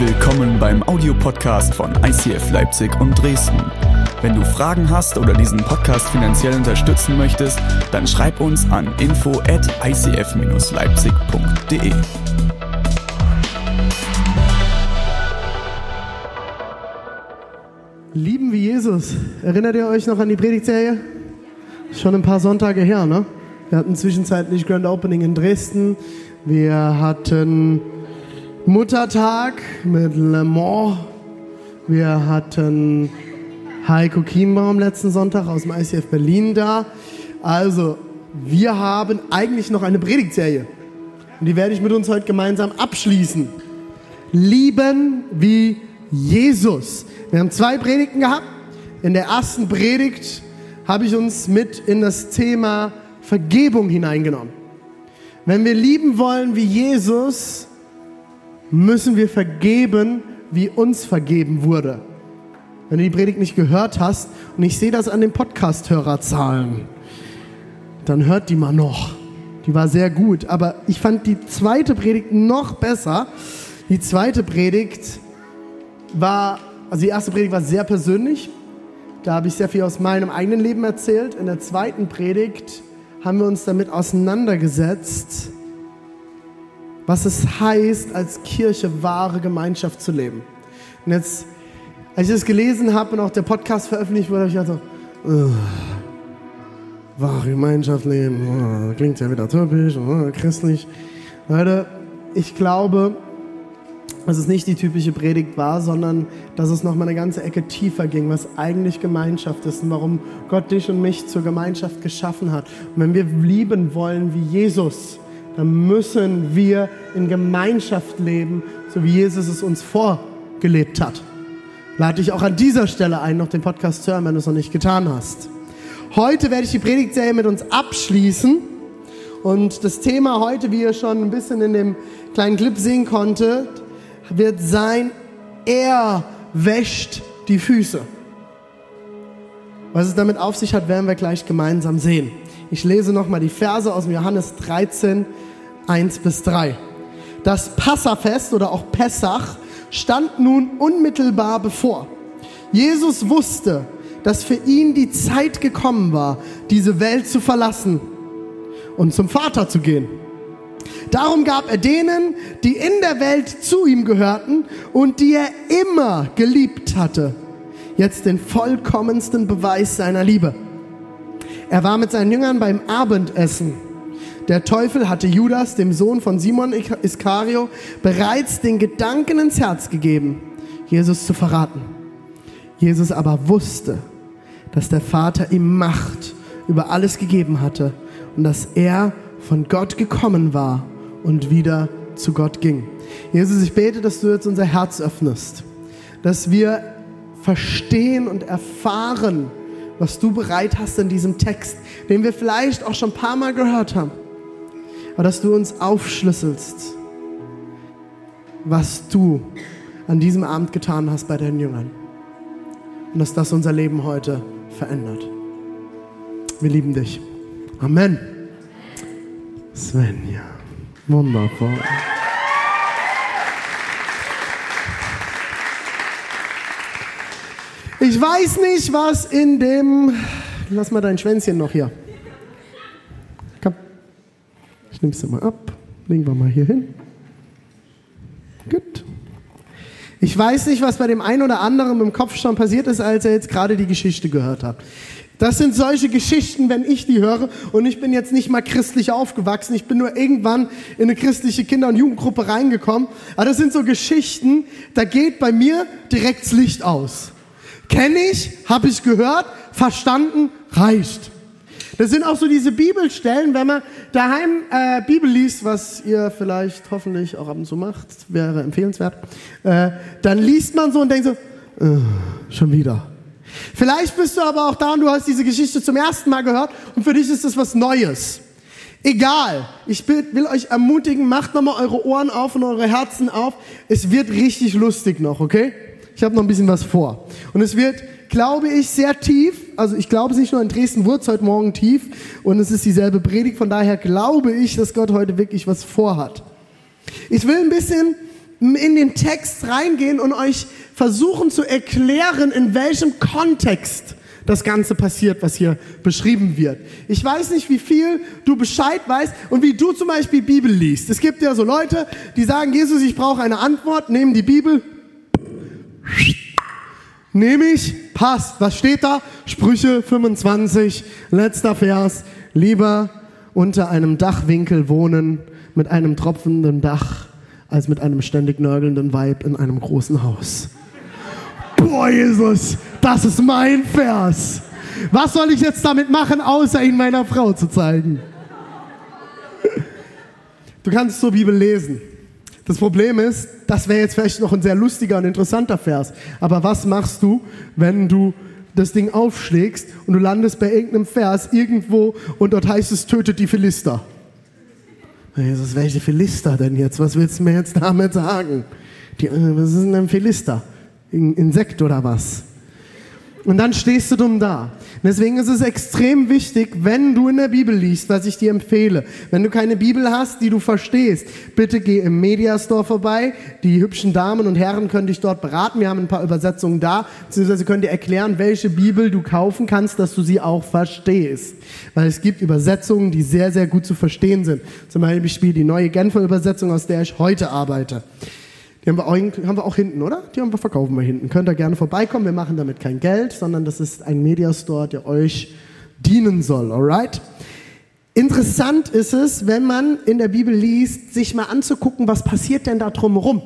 Willkommen beim Audiopodcast von ICF Leipzig und Dresden. Wenn du Fragen hast oder diesen Podcast finanziell unterstützen möchtest, dann schreib uns an info at icf-leipzig.de. Lieben wie Jesus. Erinnert ihr euch noch an die Predigtserie? Schon ein paar Sonntage her, ne? Wir hatten zwischenzeitlich Grand Opening in Dresden. Wir hatten Muttertag mit Le Mans. Wir hatten Heiko Kienbaum letzten Sonntag aus dem ICF Berlin da. Also, wir haben eigentlich noch eine Predigtserie. Und die werde ich mit uns heute gemeinsam abschließen. Lieben wie Jesus. Wir haben zwei Predigten gehabt. In der ersten Predigt habe ich uns mit in das Thema Vergebung hineingenommen. Wenn wir lieben wollen wie Jesus, müssen wir vergeben, wie uns vergeben wurde. Wenn du die Predigt nicht gehört hast, und ich sehe das an den Podcast-Hörerzahlen, dann hört die mal noch. Die war sehr gut. Aber ich fand die zweite Predigt noch besser. Die zweite Predigt war, also die erste Predigt war sehr persönlich. Da habe ich sehr viel aus meinem eigenen Leben erzählt. In der zweiten Predigt haben wir uns damit auseinandergesetzt, was es heißt, als Kirche wahre Gemeinschaft zu leben. Und jetzt, als ich das gelesen habe und auch der Podcast veröffentlicht wurde, habe ich gedacht so, wahre Gemeinschaft leben, uh, klingt ja wieder typisch, uh, christlich. Leute, ich glaube, dass es nicht die typische Predigt war, sondern dass es noch mal eine ganze Ecke tiefer ging, was eigentlich Gemeinschaft ist und warum Gott dich und mich zur Gemeinschaft geschaffen hat. Und wenn wir lieben wollen wie Jesus, dann müssen wir in Gemeinschaft leben, so wie Jesus es uns vorgelebt hat. Lade dich auch an dieser Stelle ein, noch den Podcast zu hören, wenn du es noch nicht getan hast. Heute werde ich die Predigtserie mit uns abschließen. Und das Thema heute, wie ihr schon ein bisschen in dem kleinen Clip sehen konntet, wird sein, er wäscht die Füße. Was es damit auf sich hat, werden wir gleich gemeinsam sehen. Ich lese nochmal die Verse aus dem Johannes 13, 1 bis 3. Das Passafest oder auch Pessach stand nun unmittelbar bevor. Jesus wusste, dass für ihn die Zeit gekommen war, diese Welt zu verlassen und zum Vater zu gehen. Darum gab er denen, die in der Welt zu ihm gehörten und die er immer geliebt hatte, jetzt den vollkommensten Beweis seiner Liebe. Er war mit seinen Jüngern beim Abendessen. Der Teufel hatte Judas, dem Sohn von Simon Iskario, bereits den Gedanken ins Herz gegeben, Jesus zu verraten. Jesus aber wusste, dass der Vater ihm Macht über alles gegeben hatte und dass er von Gott gekommen war und wieder zu Gott ging. Jesus, ich bete, dass du jetzt unser Herz öffnest, dass wir verstehen und erfahren, was du bereit hast in diesem Text, den wir vielleicht auch schon ein paar Mal gehört haben, aber dass du uns aufschlüsselst, was du an diesem Abend getan hast bei deinen Jüngern und dass das unser Leben heute verändert. Wir lieben dich. Amen. Svenja. Wundervoll. Ich weiß nicht, was in dem. Lass mal dein Schwänzchen noch hier. Ich nehme es mal ab. Legen wir mal hier hin. Gut. Ich weiß nicht, was bei dem einen oder anderen im Kopf schon passiert ist, als er jetzt gerade die Geschichte gehört hat. Das sind solche Geschichten, wenn ich die höre. Und ich bin jetzt nicht mal christlich aufgewachsen. Ich bin nur irgendwann in eine christliche Kinder- und Jugendgruppe reingekommen. Aber das sind so Geschichten, da geht bei mir direkt das Licht aus. Kenne ich, habe ich gehört, verstanden, reicht. Das sind auch so diese Bibelstellen, wenn man daheim äh, Bibel liest, was ihr vielleicht hoffentlich auch ab und zu macht, wäre empfehlenswert, äh, dann liest man so und denkt so, äh, schon wieder. Vielleicht bist du aber auch da und du hast diese Geschichte zum ersten Mal gehört und für dich ist das was Neues. Egal, ich will euch ermutigen, macht nochmal eure Ohren auf und eure Herzen auf. Es wird richtig lustig noch, okay? Ich habe noch ein bisschen was vor. Und es wird, glaube ich, sehr tief. Also ich glaube es nicht nur in Dresden wurde es heute Morgen tief und es ist dieselbe Predigt. Von daher glaube ich, dass Gott heute wirklich was vorhat. Ich will ein bisschen in den Text reingehen und euch versuchen zu erklären, in welchem Kontext das Ganze passiert, was hier beschrieben wird. Ich weiß nicht, wie viel du Bescheid weißt und wie du zum Beispiel Bibel liest. Es gibt ja so Leute, die sagen, Jesus, ich brauche eine Antwort, nehmen die Bibel, nehme ich, passt. Was steht da? Sprüche 25, letzter Vers. Lieber unter einem Dachwinkel wohnen mit einem tropfenden Dach als mit einem ständig nörgelnden Weib in einem großen Haus. Boah, Jesus, das ist mein Vers. Was soll ich jetzt damit machen, außer ihn meiner Frau zu zeigen? Du kannst zur Bibel lesen. Das Problem ist, das wäre jetzt vielleicht noch ein sehr lustiger und interessanter Vers. Aber was machst du, wenn du das Ding aufschlägst und du landest bei irgendeinem Vers irgendwo und dort heißt es, tötet die Philister? Jesus, welche Philister denn jetzt? Was willst du mir jetzt damit sagen? Die, äh, was ist denn ein Philister? Ein Insekt oder was? Und dann stehst du dumm da. Deswegen ist es extrem wichtig, wenn du in der Bibel liest, was ich dir empfehle. Wenn du keine Bibel hast, die du verstehst, bitte geh im Mediastore vorbei. Die hübschen Damen und Herren können dich dort beraten. Wir haben ein paar Übersetzungen da, beziehungsweise können dir erklären, welche Bibel du kaufen kannst, dass du sie auch verstehst. Weil es gibt Übersetzungen, die sehr, sehr gut zu verstehen sind. Zum Beispiel die neue Genfer Übersetzung, aus der ich heute arbeite. Die haben wir, auch, haben wir auch hinten, oder? Die haben wir, verkaufen wir hinten. Könnt ihr gerne vorbeikommen. Wir machen damit kein Geld, sondern das ist ein Mediastore, der euch dienen soll, alright? Interessant ist es, wenn man in der Bibel liest, sich mal anzugucken, was passiert denn da drumherum?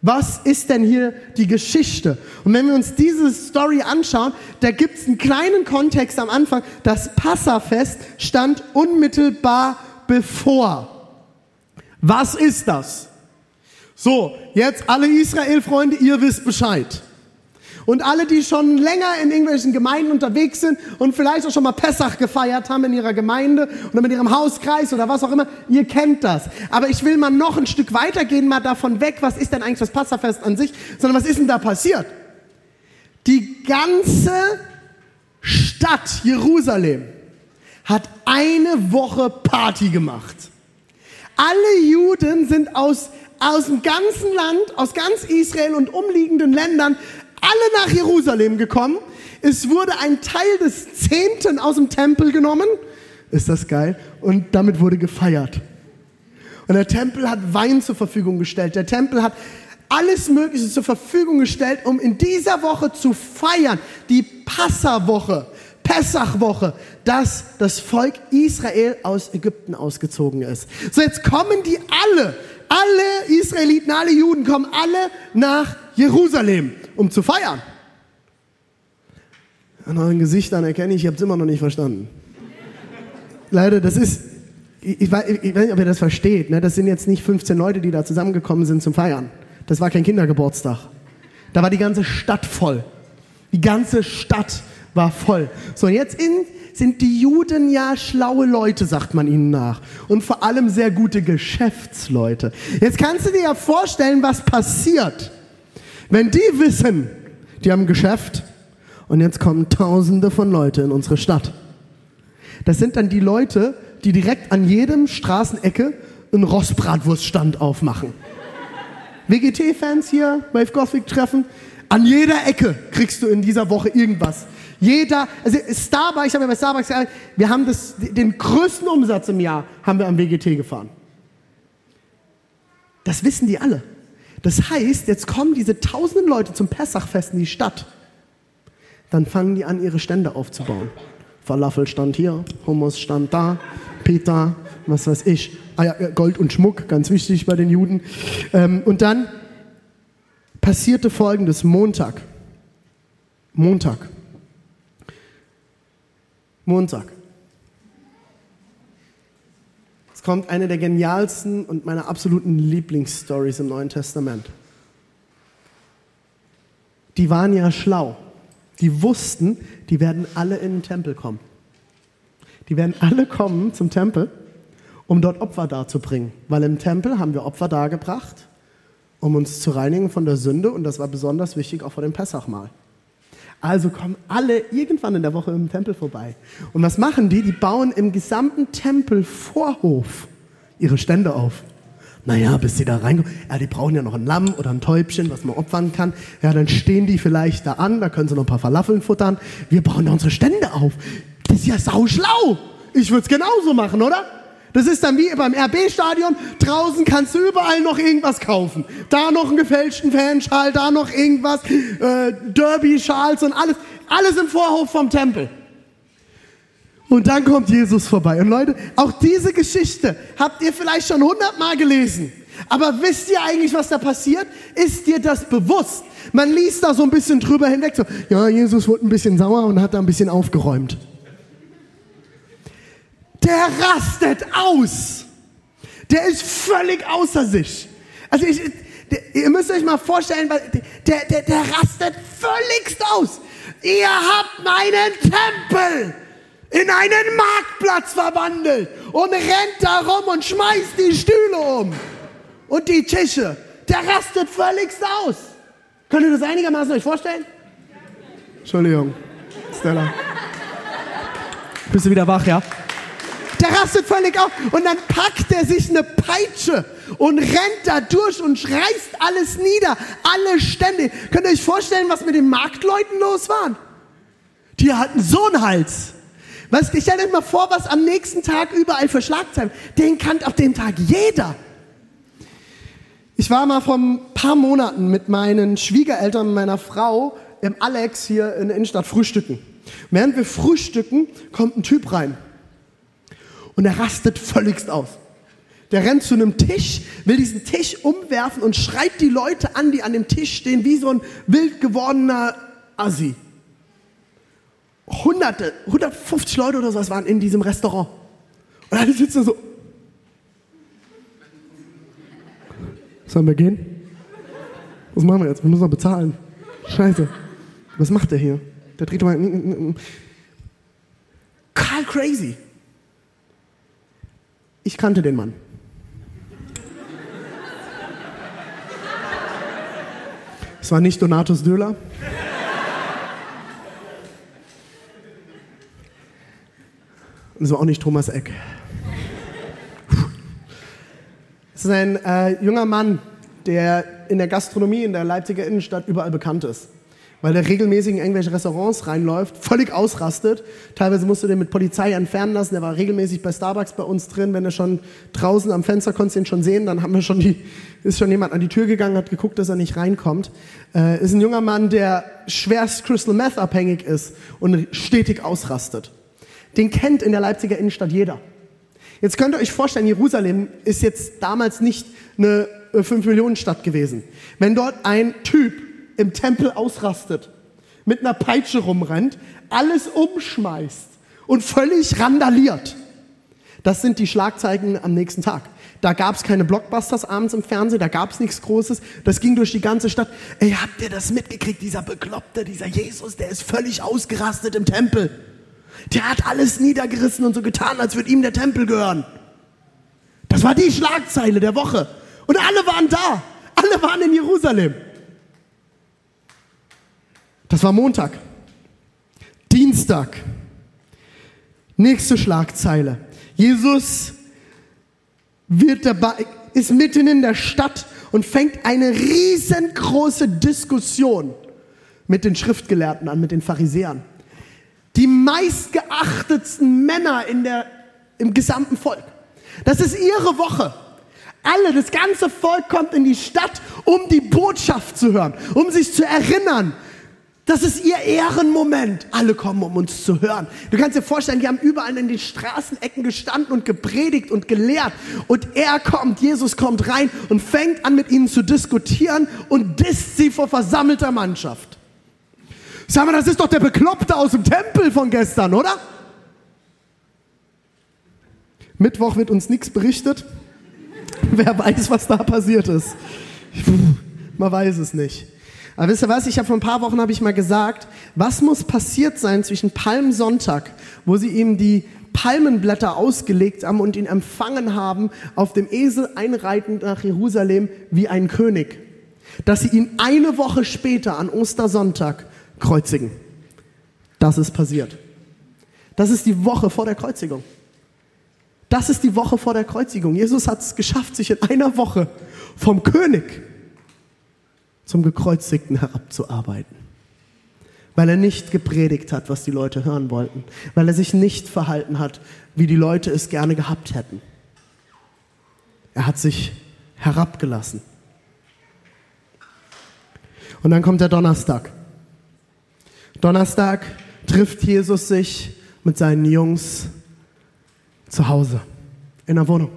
Was ist denn hier die Geschichte? Und wenn wir uns diese Story anschauen, da gibt es einen kleinen Kontext am Anfang. Das Passafest stand unmittelbar bevor. Was ist das? So, jetzt alle Israel-Freunde, ihr wisst Bescheid. Und alle, die schon länger in irgendwelchen Gemeinden unterwegs sind und vielleicht auch schon mal Pessach gefeiert haben in ihrer Gemeinde oder mit ihrem Hauskreis oder was auch immer, ihr kennt das. Aber ich will mal noch ein Stück weitergehen, mal davon weg, was ist denn eigentlich das Passafest an sich, sondern was ist denn da passiert? Die ganze Stadt Jerusalem hat eine Woche Party gemacht. Alle Juden sind aus aus dem ganzen Land, aus ganz Israel und umliegenden Ländern, alle nach Jerusalem gekommen. Es wurde ein Teil des Zehnten aus dem Tempel genommen. Ist das geil? Und damit wurde gefeiert. Und der Tempel hat Wein zur Verfügung gestellt. Der Tempel hat alles Mögliche zur Verfügung gestellt, um in dieser Woche zu feiern. Die Passawoche, Pessachwoche, dass das Volk Israel aus Ägypten ausgezogen ist. So, jetzt kommen die alle alle Israeliten, alle Juden kommen alle nach Jerusalem, um zu feiern. An euren Gesichtern erkenne ich, ich habe es immer noch nicht verstanden. Leider, das ist, ich, weiß, ich, weiß, nicht, ob ihr das versteht, ne? das sind jetzt nicht 15 Leute, die da zusammengekommen sind zum Feiern. Das war kein Kindergeburtstag. Da war die ganze Stadt voll. Die ganze Stadt war voll. So, jetzt in sind die Juden ja schlaue Leute, sagt man ihnen nach. Und vor allem sehr gute Geschäftsleute. Jetzt kannst du dir ja vorstellen, was passiert, wenn die wissen, die haben ein Geschäft und jetzt kommen Tausende von Leute in unsere Stadt. Das sind dann die Leute, die direkt an jedem Straßenecke einen Rostbratwurststand aufmachen. WGT-Fans hier, Wave Gothic treffen, an jeder Ecke kriegst du in dieser Woche irgendwas. Jeder, also Starbucks, ich habe ja bei Starbucks gesagt, wir haben das, den größten Umsatz im Jahr haben wir am WGT gefahren. Das wissen die alle. Das heißt, jetzt kommen diese tausenden Leute zum Pessachfest in die Stadt. Dann fangen die an, ihre Stände aufzubauen. Falafel stand hier, Hummus stand da, Peter, was weiß ich. Ah ja, Gold und Schmuck, ganz wichtig bei den Juden. Ähm, und dann passierte folgendes: Montag. Montag. Montag. Es kommt eine der genialsten und meiner absoluten Lieblingsstories im Neuen Testament. Die waren ja schlau. Die wussten, die werden alle in den Tempel kommen. Die werden alle kommen zum Tempel, um dort Opfer darzubringen. Weil im Tempel haben wir Opfer dargebracht, um uns zu reinigen von der Sünde. Und das war besonders wichtig auch vor dem Pessachmahl. Also kommen alle irgendwann in der Woche im Tempel vorbei. Und was machen die? Die bauen im gesamten Tempelvorhof ihre Stände auf. Naja, bis sie da reinkommen. Ja, die brauchen ja noch ein Lamm oder ein Täubchen, was man opfern kann. Ja, dann stehen die vielleicht da an, da können sie noch ein paar Falafeln futtern. Wir bauen da unsere Stände auf. Das ist ja sauschlau. Ich würde es genauso machen, oder? Das ist dann wie beim RB-Stadion. Draußen kannst du überall noch irgendwas kaufen. Da noch einen gefälschten Fanschal, da noch irgendwas, äh, Derby-Schals und alles. Alles im Vorhof vom Tempel. Und dann kommt Jesus vorbei. Und Leute, auch diese Geschichte habt ihr vielleicht schon hundertmal gelesen. Aber wisst ihr eigentlich, was da passiert? Ist dir das bewusst? Man liest da so ein bisschen drüber hinweg. So, ja, Jesus wurde ein bisschen sauer und hat da ein bisschen aufgeräumt. Der rastet aus. Der ist völlig außer sich. Also ich, der, ihr müsst euch mal vorstellen, der, der, der rastet völligst aus. Ihr habt meinen Tempel in einen Marktplatz verwandelt und rennt da rum und schmeißt die Stühle um und die Tische. Der rastet völligst aus. Könnt ihr das einigermaßen euch vorstellen? Entschuldigung, Stella. Bist du wieder wach, ja? Der rastet völlig auf und dann packt er sich eine Peitsche und rennt da durch und reißt alles nieder, alle Stände. Könnt ihr euch vorstellen, was mit den Marktleuten los war? Die hatten so einen Hals. Was, ich stelle euch mal vor, was am nächsten Tag überall für Schlagzeilen. Den kannt auf dem Tag jeder. Ich war mal vor ein paar Monaten mit meinen Schwiegereltern und meiner Frau im Alex hier in der Innenstadt frühstücken. Während wir frühstücken, kommt ein Typ rein. Und er rastet völligst aus. Der rennt zu einem Tisch, will diesen Tisch umwerfen und schreit die Leute an, die an dem Tisch stehen, wie so ein wild gewordener Assi. Hunderte, 150 Leute oder sowas waren in diesem Restaurant. Und alle sitzen so. Sollen wir gehen? Was machen wir jetzt? Wir müssen noch bezahlen. Scheiße. Was macht der hier? Der dreht mal. Karl Crazy. Ich kannte den Mann. Es war nicht Donatus Döhler. Und es war auch nicht Thomas Eck. Es ist ein äh, junger Mann, der in der Gastronomie in der Leipziger Innenstadt überall bekannt ist. Weil der regelmäßig in irgendwelche Restaurants reinläuft, völlig ausrastet. Teilweise musst du den mit Polizei entfernen lassen. Der war regelmäßig bei Starbucks bei uns drin. Wenn er schon draußen am Fenster konntest ihn schon sehen, dann haben wir schon die, ist schon jemand an die Tür gegangen, hat geguckt, dass er nicht reinkommt. Äh, ist ein junger Mann, der schwerst Crystal Meth abhängig ist und stetig ausrastet. Den kennt in der Leipziger Innenstadt jeder. Jetzt könnt ihr euch vorstellen, Jerusalem ist jetzt damals nicht eine 5-Millionen-Stadt gewesen. Wenn dort ein Typ im Tempel ausrastet, mit einer Peitsche rumrennt, alles umschmeißt und völlig randaliert, das sind die Schlagzeilen am nächsten Tag. Da gab es keine Blockbusters abends im Fernsehen, da gab es nichts Großes. Das ging durch die ganze Stadt. Ey, habt ihr das mitgekriegt? Dieser Bekloppte, dieser Jesus, der ist völlig ausgerastet im Tempel. Der hat alles niedergerissen und so getan, als würde ihm der Tempel gehören. Das war die Schlagzeile der Woche. Und alle waren da. Alle waren in Jerusalem. Das war Montag. Dienstag. Nächste Schlagzeile. Jesus wird dabei, ist mitten in der Stadt und fängt eine riesengroße Diskussion mit den Schriftgelehrten an, mit den Pharisäern die meistgeachtetsten Männer in der, im gesamten Volk. Das ist ihre Woche. Alle, das ganze Volk kommt in die Stadt, um die Botschaft zu hören, um sich zu erinnern. Das ist ihr Ehrenmoment. Alle kommen, um uns zu hören. Du kannst dir vorstellen, die haben überall in den Straßenecken gestanden und gepredigt und gelehrt. Und er kommt, Jesus kommt rein und fängt an, mit ihnen zu diskutieren und disst sie vor versammelter Mannschaft. Sag mal, das ist doch der Bekloppte aus dem Tempel von gestern, oder? Mittwoch wird uns nichts berichtet. Wer weiß, was da passiert ist. Man weiß es nicht. Aber wisst ihr was? Ich habe vor ein paar Wochen habe ich mal gesagt, was muss passiert sein zwischen Palmsonntag, wo sie ihm die Palmenblätter ausgelegt haben und ihn empfangen haben, auf dem Esel einreitend nach Jerusalem wie ein König, dass sie ihn eine Woche später an Ostersonntag kreuzigen. Das ist passiert. Das ist die Woche vor der Kreuzigung. Das ist die Woche vor der Kreuzigung. Jesus hat es geschafft, sich in einer Woche vom König zum Gekreuzigten herabzuarbeiten. Weil er nicht gepredigt hat, was die Leute hören wollten. Weil er sich nicht verhalten hat, wie die Leute es gerne gehabt hätten. Er hat sich herabgelassen. Und dann kommt der Donnerstag. Donnerstag trifft Jesus sich mit seinen Jungs zu Hause, in der Wohnung,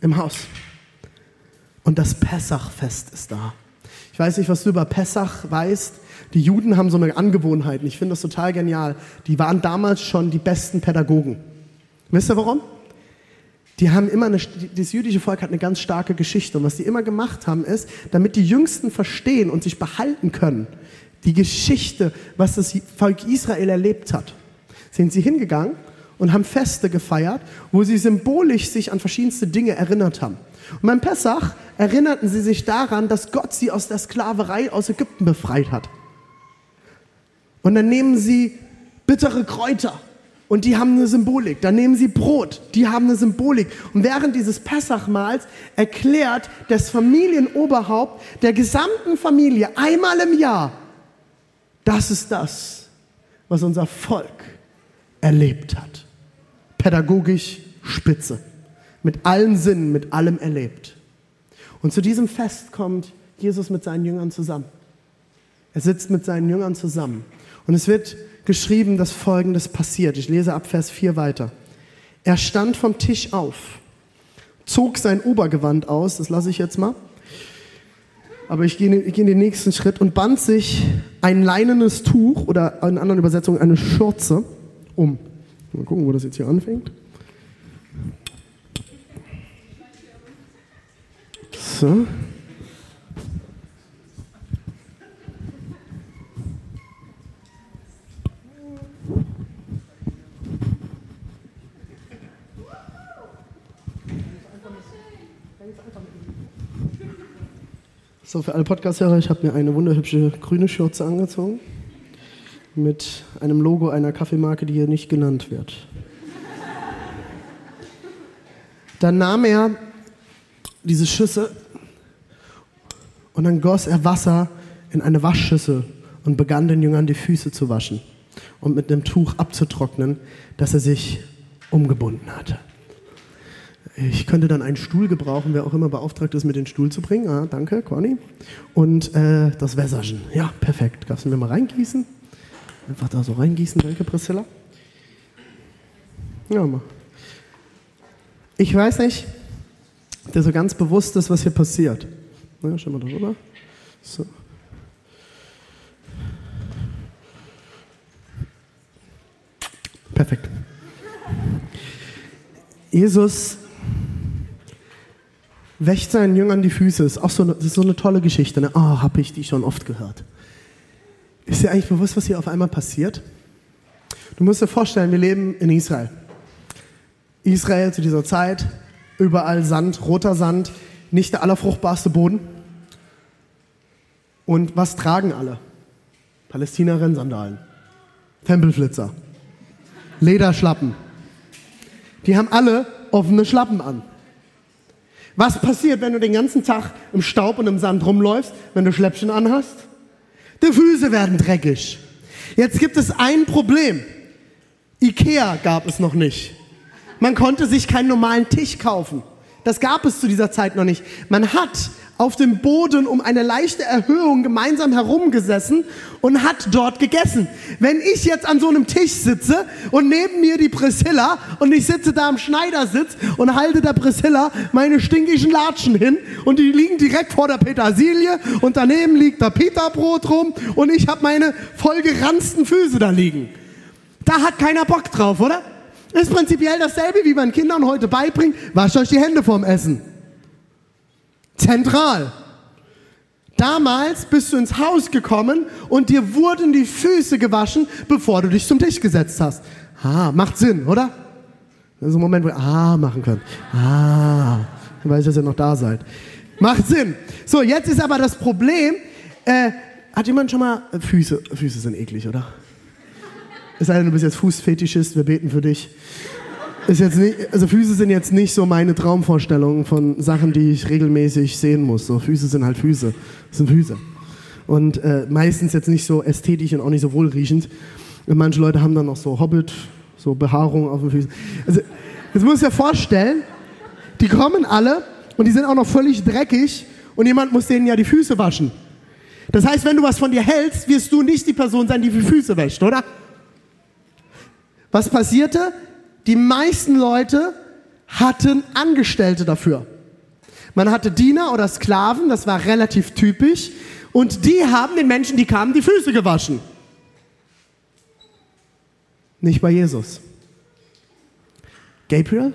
im Haus. Und das Pessachfest ist da. Ich weiß nicht, was du über Pessach weißt. Die Juden haben so eine Angewohnheit. Ich finde das total genial. Die waren damals schon die besten Pädagogen. Wisst ihr warum? Die haben immer eine, das jüdische Volk hat eine ganz starke Geschichte. Und was die immer gemacht haben, ist, damit die Jüngsten verstehen und sich behalten können, die Geschichte, was das Volk Israel erlebt hat, sind sie hingegangen und haben Feste gefeiert, wo sie symbolisch sich an verschiedenste Dinge erinnert haben. Und beim Pessach erinnerten sie sich daran, dass Gott sie aus der Sklaverei aus Ägypten befreit hat. Und dann nehmen sie bittere Kräuter und die haben eine Symbolik. Dann nehmen sie Brot, die haben eine Symbolik. Und während dieses Pessachmahls erklärt das Familienoberhaupt der gesamten Familie einmal im Jahr, das ist das, was unser Volk erlebt hat. Pädagogisch spitze. Mit allen Sinnen, mit allem erlebt. Und zu diesem Fest kommt Jesus mit seinen Jüngern zusammen. Er sitzt mit seinen Jüngern zusammen. Und es wird geschrieben, dass Folgendes passiert. Ich lese ab Vers 4 weiter. Er stand vom Tisch auf, zog sein Obergewand aus, das lasse ich jetzt mal, aber ich gehe, in den nächsten Schritt und band sich ein leinenes Tuch oder in anderen Übersetzungen eine Schürze um. Mal gucken, wo das jetzt hier anfängt. So. So, für alle Podcast-Hörer, ich habe mir eine wunderhübsche grüne Schürze angezogen mit einem Logo einer Kaffeemarke, die hier nicht genannt wird. Dann nahm er diese Schüssel und dann goss er Wasser in eine Waschschüssel und begann den Jüngern die Füße zu waschen und mit einem Tuch abzutrocknen, das er sich umgebunden hatte. Ich könnte dann einen Stuhl gebrauchen, wer auch immer beauftragt ist, mit den Stuhl zu bringen. Ah, danke, Conny. Und äh, das Wässerchen. Ja, perfekt. Darfst du mir mal reingießen? Einfach da so reingießen. Danke, Priscilla. Ja, mal. Ich weiß nicht, der so ganz bewusst ist, was hier passiert. Na, schau mal darüber. So. Perfekt. Jesus wäscht seinen Jüngern die Füße. Ist auch so eine, das ist so eine tolle Geschichte. Ne? Oh, habe ich die schon oft gehört. Ist dir eigentlich bewusst, was hier auf einmal passiert? Du musst dir vorstellen, wir leben in Israel. Israel zu dieser Zeit, überall Sand, roter Sand, nicht der allerfruchtbarste Boden. Und was tragen alle? Palästina Rennsandalen, Tempelflitzer, Lederschlappen. Die haben alle offene Schlappen an. Was passiert, wenn du den ganzen Tag im Staub und im Sand rumläufst, wenn du Schläppchen anhast? Die Füße werden dreckig. Jetzt gibt es ein Problem. Ikea gab es noch nicht. Man konnte sich keinen normalen Tisch kaufen. Das gab es zu dieser Zeit noch nicht. Man hat auf dem Boden um eine leichte Erhöhung gemeinsam herumgesessen und hat dort gegessen. Wenn ich jetzt an so einem Tisch sitze und neben mir die Priscilla und ich sitze da am Schneidersitz und halte der Priscilla meine stinkischen Latschen hin und die liegen direkt vor der Petersilie und daneben liegt der Pita-Brot rum und ich habe meine vollgeranzten Füße da liegen. Da hat keiner Bock drauf, oder? Ist prinzipiell dasselbe, wie man Kindern heute beibringt, wascht euch die Hände vorm Essen. Zentral. Damals bist du ins Haus gekommen und dir wurden die Füße gewaschen, bevor du dich zum Tisch gesetzt hast. Ah, macht Sinn, oder? Das ist ein Moment, wo ihr Ah machen könnt. Ah, weil ich, dass ihr noch da seid. Macht Sinn. So, jetzt ist aber das Problem, äh, hat jemand schon mal, Füße, Füße sind eklig, oder? Es sei denn, du bist jetzt Fußfetischist, wir beten für dich. Ist jetzt nicht, also Füße sind jetzt nicht so meine Traumvorstellung von Sachen, die ich regelmäßig sehen muss. So Füße sind halt Füße, das sind Füße. Und äh, meistens jetzt nicht so ästhetisch und auch nicht so wohlriechend. Und manche Leute haben dann noch so Hobbit, so Behaarung auf den Füßen. Also, jetzt muss ich dir vorstellen, die kommen alle und die sind auch noch völlig dreckig und jemand muss denen ja die Füße waschen. Das heißt, wenn du was von dir hältst, wirst du nicht die Person sein, die die Füße wäscht, oder? Was passierte? Die meisten Leute hatten Angestellte dafür. Man hatte Diener oder Sklaven, das war relativ typisch. Und die haben den Menschen, die kamen, die Füße gewaschen. Nicht bei Jesus. Gabriel,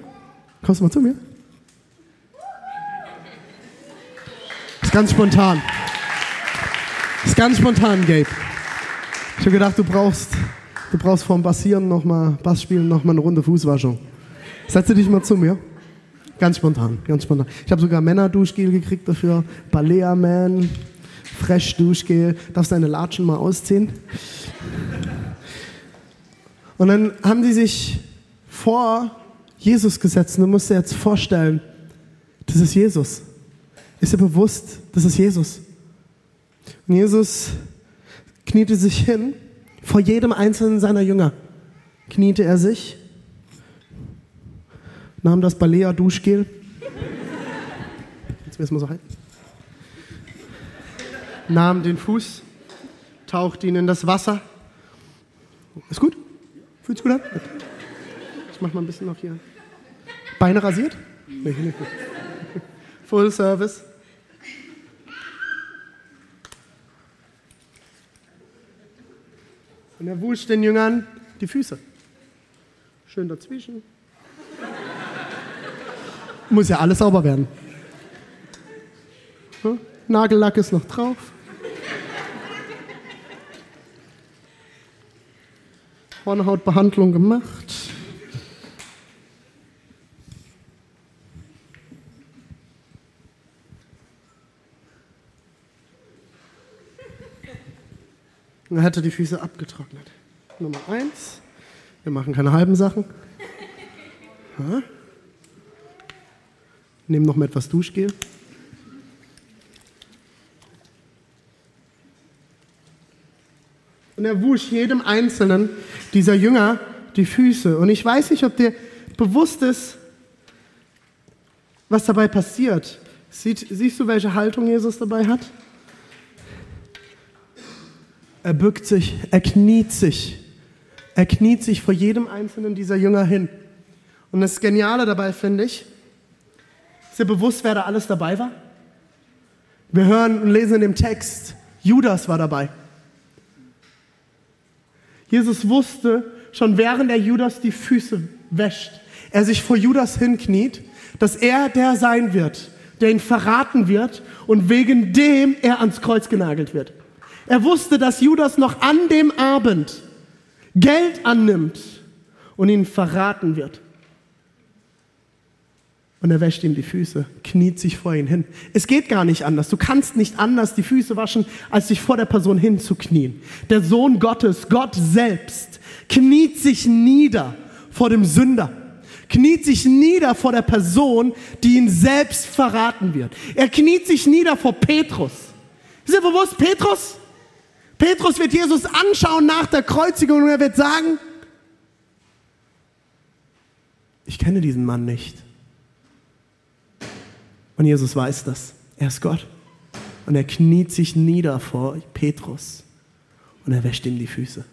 kommst du mal zu mir? Ist ganz spontan. Ist ganz spontan, Gabe. Ich habe gedacht, du brauchst, du brauchst vorm Bassieren noch mal, Bassspielen noch mal eine Runde Fußwaschung. Setze dich mal zu mir. Ganz spontan, ganz spontan. Ich habe sogar Männer-Duschgel gekriegt dafür. Balea Man, Fresh Duschgel. Darfst deine Latschen mal ausziehen? Und dann haben die sich vor Jesus gesetzt und du musst dir jetzt vorstellen, das ist Jesus. Ist dir bewusst, das ist Jesus. Und Jesus kniete sich hin, vor jedem einzelnen seiner Jünger kniete er sich, nahm das Balea Duschgel, jetzt müssen wir so halten, nahm den Fuß, tauchte ihn in das Wasser. Ist gut? Fühlt sich gut an? Ich mach mal ein bisschen noch hier. Beine rasiert? Nee, nicht. Full Service. Und er wusch den Jüngern die Füße. Schön dazwischen. Muss ja alles sauber werden. Hm? Nagellack ist noch drauf. Hornhautbehandlung gemacht. Und er hatte die Füße abgetrocknet. Nummer eins. Wir machen keine halben Sachen. Ja. Nehmen noch mal etwas Duschgel. Und er wusch jedem einzelnen dieser Jünger die Füße. Und ich weiß nicht, ob dir bewusst ist, was dabei passiert. Siehst du, welche Haltung Jesus dabei hat? Er bückt sich, er kniet sich. Er kniet sich vor jedem einzelnen dieser Jünger hin. Und das Geniale dabei finde ich, ist dir bewusst, wer da alles dabei war? Wir hören und lesen in dem Text, Judas war dabei. Jesus wusste schon während er Judas die Füße wäscht, er sich vor Judas hinkniet, dass er der sein wird, der ihn verraten wird und wegen dem er ans Kreuz genagelt wird. Er wusste, dass Judas noch an dem Abend Geld annimmt und ihn verraten wird. Und er wäscht ihm die Füße, kniet sich vor ihn hin. Es geht gar nicht anders. Du kannst nicht anders die Füße waschen, als sich vor der Person hinzuknien. Der Sohn Gottes, Gott selbst, kniet sich nieder vor dem Sünder. Kniet sich nieder vor der Person, die ihn selbst verraten wird. Er kniet sich nieder vor Petrus. Ist dir bewusst, Petrus? Petrus wird Jesus anschauen nach der Kreuzigung und er wird sagen, ich kenne diesen Mann nicht. Und Jesus weiß das. Er ist Gott. Und er kniet sich nieder vor Petrus und er wäscht ihm die Füße.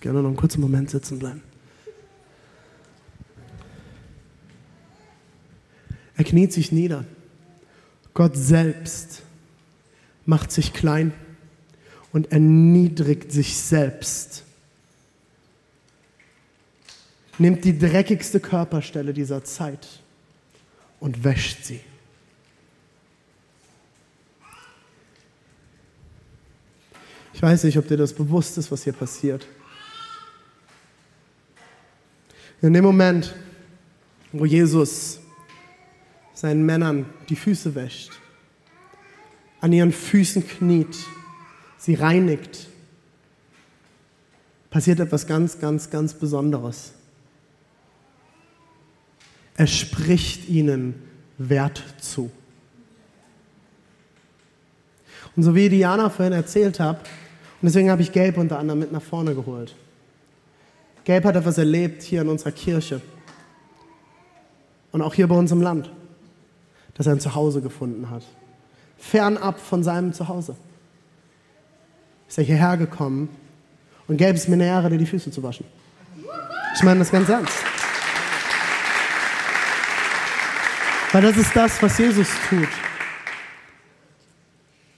Gerne noch einen kurzen Moment sitzen bleiben. Er kniet sich nieder. Gott selbst macht sich klein und erniedrigt sich selbst. Nimmt die dreckigste Körperstelle dieser Zeit und wäscht sie. Ich weiß nicht, ob dir das bewusst ist, was hier passiert. In dem Moment, wo Jesus seinen Männern die Füße wäscht, an ihren Füßen kniet, sie reinigt, passiert etwas ganz, ganz, ganz Besonderes. Er spricht ihnen Wert zu. Und so wie Diana vorhin erzählt hat, und deswegen habe ich Gelb unter anderem mit nach vorne geholt. Gelb hat etwas erlebt hier in unserer Kirche und auch hier bei uns im Land, dass er ein Zuhause gefunden hat. Fernab von seinem Zuhause. Ist er hierher gekommen und Gelb ist mir eine Ehre, dir die Füße zu waschen. Ich meine das ganz ernst. Weil das ist das, was Jesus tut.